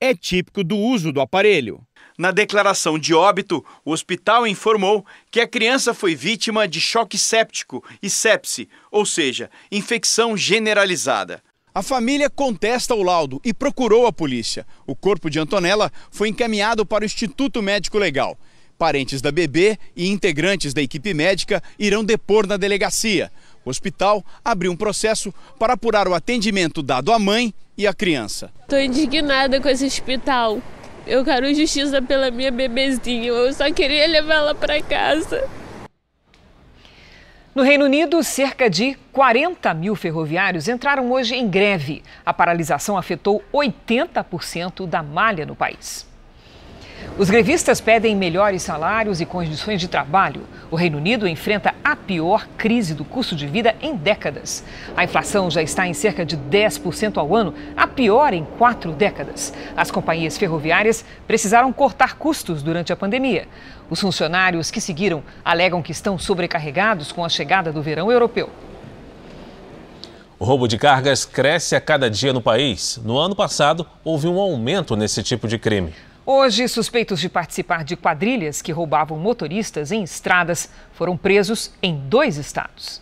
é típico do uso do aparelho. Na declaração de óbito, o hospital informou que a criança foi vítima de choque séptico e sepse, ou seja, infecção generalizada. A família contesta o laudo e procurou a polícia. O corpo de Antonella foi encaminhado para o Instituto Médico Legal. Parentes da bebê e integrantes da equipe médica irão depor na delegacia. O hospital abriu um processo para apurar o atendimento dado à mãe e à criança. Estou indignada com esse hospital. Eu quero justiça pela minha bebezinha. Eu só queria levar ela para casa. No Reino Unido, cerca de 40 mil ferroviários entraram hoje em greve. A paralisação afetou 80% da malha no país. Os grevistas pedem melhores salários e condições de trabalho. O Reino Unido enfrenta a pior crise do custo de vida em décadas. A inflação já está em cerca de 10% ao ano, a pior em quatro décadas. As companhias ferroviárias precisaram cortar custos durante a pandemia. Os funcionários que seguiram alegam que estão sobrecarregados com a chegada do verão europeu. O roubo de cargas cresce a cada dia no país. No ano passado, houve um aumento nesse tipo de crime. Hoje, suspeitos de participar de quadrilhas que roubavam motoristas em estradas foram presos em dois estados.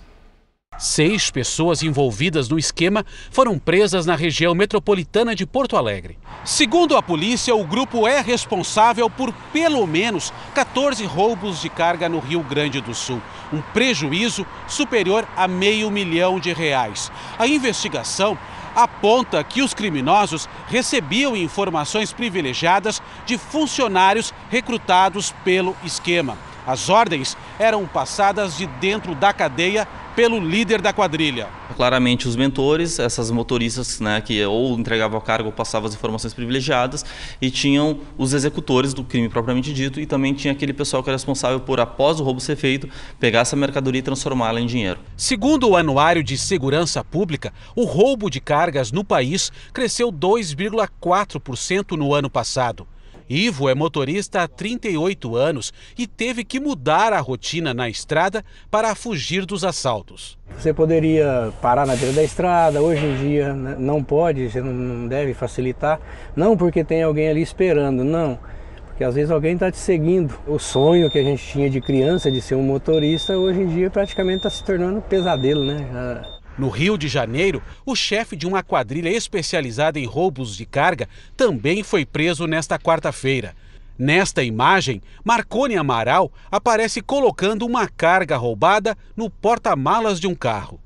Seis pessoas envolvidas no esquema foram presas na região metropolitana de Porto Alegre. Segundo a polícia, o grupo é responsável por pelo menos 14 roubos de carga no Rio Grande do Sul, um prejuízo superior a meio milhão de reais. A investigação aponta que os criminosos recebiam informações privilegiadas de funcionários recrutados pelo esquema. As ordens eram passadas de dentro da cadeia pelo líder da quadrilha. Claramente os mentores, essas motoristas né, que ou entregavam a carga ou passavam as informações privilegiadas e tinham os executores do crime propriamente dito e também tinha aquele pessoal que era responsável por, após o roubo ser feito, pegar essa mercadoria e transformá-la em dinheiro. Segundo o Anuário de Segurança Pública, o roubo de cargas no país cresceu 2,4% no ano passado. Ivo é motorista há 38 anos e teve que mudar a rotina na estrada para fugir dos assaltos. Você poderia parar na beira da estrada, hoje em dia não pode, você não deve facilitar. Não porque tem alguém ali esperando, não. Porque às vezes alguém está te seguindo. O sonho que a gente tinha de criança de ser um motorista, hoje em dia praticamente está se tornando um pesadelo, né? No Rio de Janeiro, o chefe de uma quadrilha especializada em roubos de carga também foi preso nesta quarta-feira. Nesta imagem, Marcone Amaral aparece colocando uma carga roubada no porta-malas de um carro.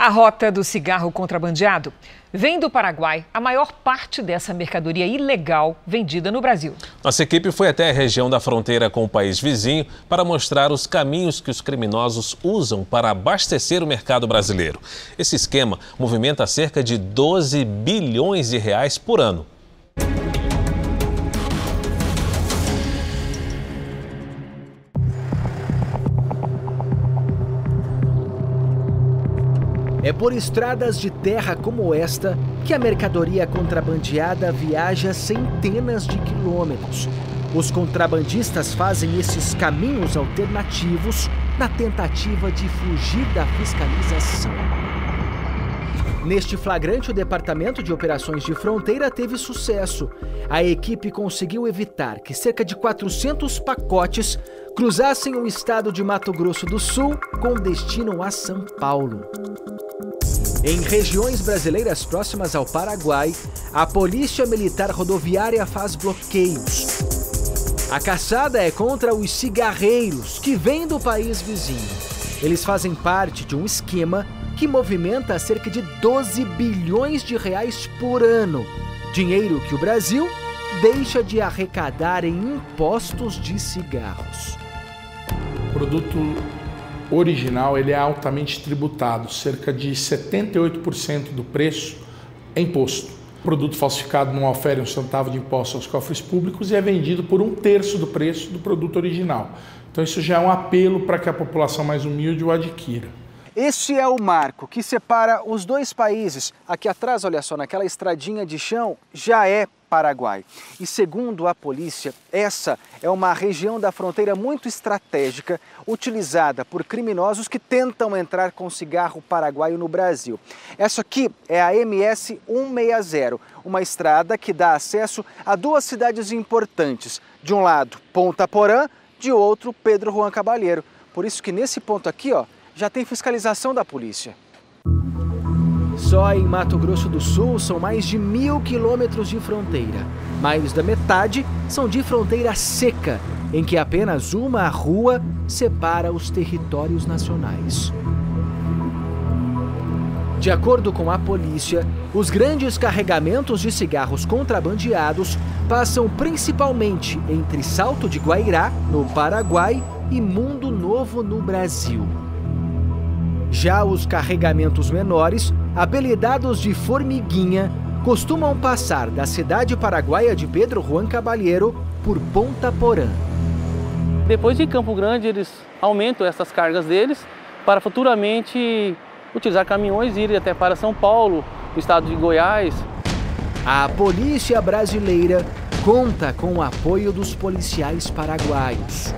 A rota do cigarro contrabandeado vem do Paraguai a maior parte dessa mercadoria ilegal vendida no Brasil. Nossa equipe foi até a região da fronteira com o país vizinho para mostrar os caminhos que os criminosos usam para abastecer o mercado brasileiro. Esse esquema movimenta cerca de 12 bilhões de reais por ano. É por estradas de terra como esta que a mercadoria contrabandeada viaja centenas de quilômetros. Os contrabandistas fazem esses caminhos alternativos na tentativa de fugir da fiscalização. Neste flagrante, o Departamento de Operações de Fronteira teve sucesso. A equipe conseguiu evitar que cerca de 400 pacotes cruzassem o estado de Mato Grosso do Sul com destino a São Paulo. Em regiões brasileiras próximas ao Paraguai, a Polícia Militar Rodoviária faz bloqueios. A caçada é contra os cigarreiros que vêm do país vizinho. Eles fazem parte de um esquema que movimenta cerca de 12 bilhões de reais por ano, dinheiro que o Brasil deixa de arrecadar em impostos de cigarros. O produto original ele é altamente tributado, cerca de 78% do preço é imposto. O produto falsificado não ofere um centavo de imposto aos cofres públicos e é vendido por um terço do preço do produto original. Então isso já é um apelo para que a população mais humilde o adquira. Este é o marco que separa os dois países. Aqui atrás, olha só, naquela estradinha de chão, já é Paraguai. E segundo a polícia, essa é uma região da fronteira muito estratégica, utilizada por criminosos que tentam entrar com cigarro paraguaio no Brasil. Essa aqui é a MS 160, uma estrada que dá acesso a duas cidades importantes. De um lado, Ponta Porã, de outro, Pedro Juan Cabalheiro. Por isso que nesse ponto aqui, ó, já tem fiscalização da polícia. Só em Mato Grosso do Sul são mais de mil quilômetros de fronteira. Mais da metade são de fronteira seca, em que apenas uma rua separa os territórios nacionais. De acordo com a polícia, os grandes carregamentos de cigarros contrabandeados passam principalmente entre Salto de Guairá, no Paraguai, e Mundo Novo, no Brasil. Já os carregamentos menores, apelidados de formiguinha, costumam passar da cidade paraguaia de Pedro Juan Cabalheiro por Ponta Porã. Depois de Campo Grande, eles aumentam essas cargas deles para futuramente utilizar caminhões e ir até para São Paulo, no estado de Goiás. A polícia brasileira conta com o apoio dos policiais paraguaios.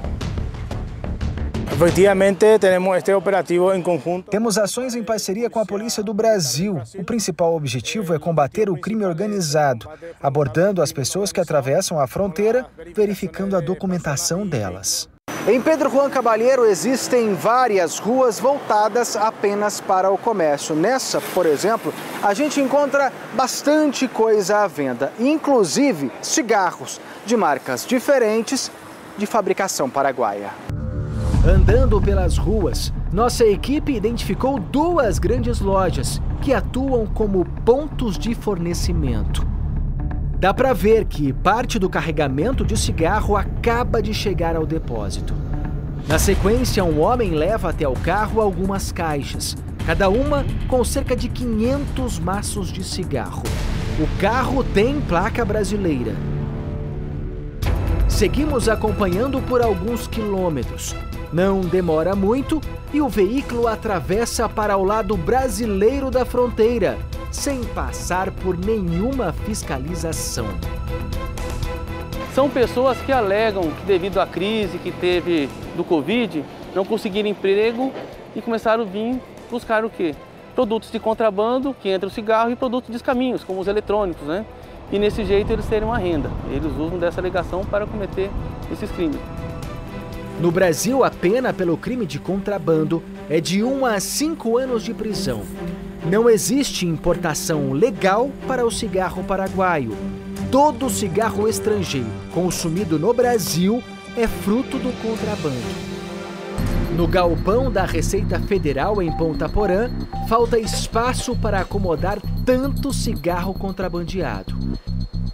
Efectivamente, temos este operativo em conjunto. Temos ações em parceria com a Polícia do Brasil. O principal objetivo é combater o crime organizado, abordando as pessoas que atravessam a fronteira, verificando a documentação delas. Em Pedro Juan Cabalheiro existem várias ruas voltadas apenas para o comércio. Nessa, por exemplo, a gente encontra bastante coisa à venda, inclusive cigarros de marcas diferentes de fabricação paraguaia. Andando pelas ruas, nossa equipe identificou duas grandes lojas que atuam como pontos de fornecimento. Dá para ver que parte do carregamento de cigarro acaba de chegar ao depósito. Na sequência, um homem leva até o carro algumas caixas, cada uma com cerca de 500 maços de cigarro. O carro tem placa brasileira. Seguimos acompanhando por alguns quilômetros. Não demora muito e o veículo atravessa para o lado brasileiro da fronteira, sem passar por nenhuma fiscalização. São pessoas que alegam que, devido à crise que teve do Covid, não conseguiram emprego e começaram a vir buscar o quê? Produtos de contrabando, que entra o cigarro, e produtos de caminhos, como os eletrônicos, né? E nesse jeito eles terem uma renda. Eles usam dessa alegação para cometer esses crimes. No Brasil, a pena pelo crime de contrabando é de 1 a 5 anos de prisão. Não existe importação legal para o cigarro paraguaio, todo cigarro estrangeiro consumido no Brasil é fruto do contrabando. No galpão da Receita Federal em Ponta Porã, falta espaço para acomodar tanto cigarro contrabandeado.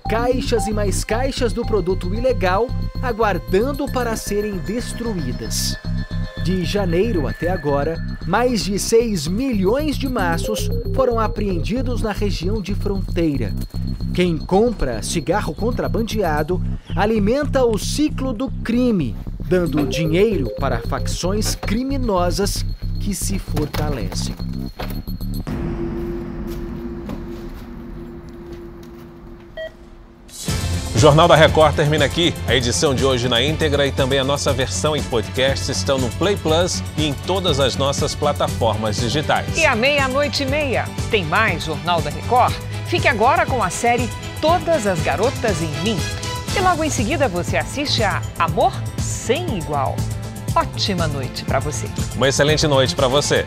Caixas e mais caixas do produto ilegal aguardando para serem destruídas. De janeiro até agora, mais de 6 milhões de maços foram apreendidos na região de fronteira. Quem compra cigarro contrabandeado alimenta o ciclo do crime, dando dinheiro para facções criminosas que se fortalecem. O Jornal da Record termina aqui. A edição de hoje na íntegra e também a nossa versão em podcast estão no Play Plus e em todas as nossas plataformas digitais. E à meia-noite e meia, tem mais Jornal da Record? Fique agora com a série Todas as Garotas em Mim. E logo em seguida você assiste a Amor Sem Igual. Ótima noite para você. Uma excelente noite para você.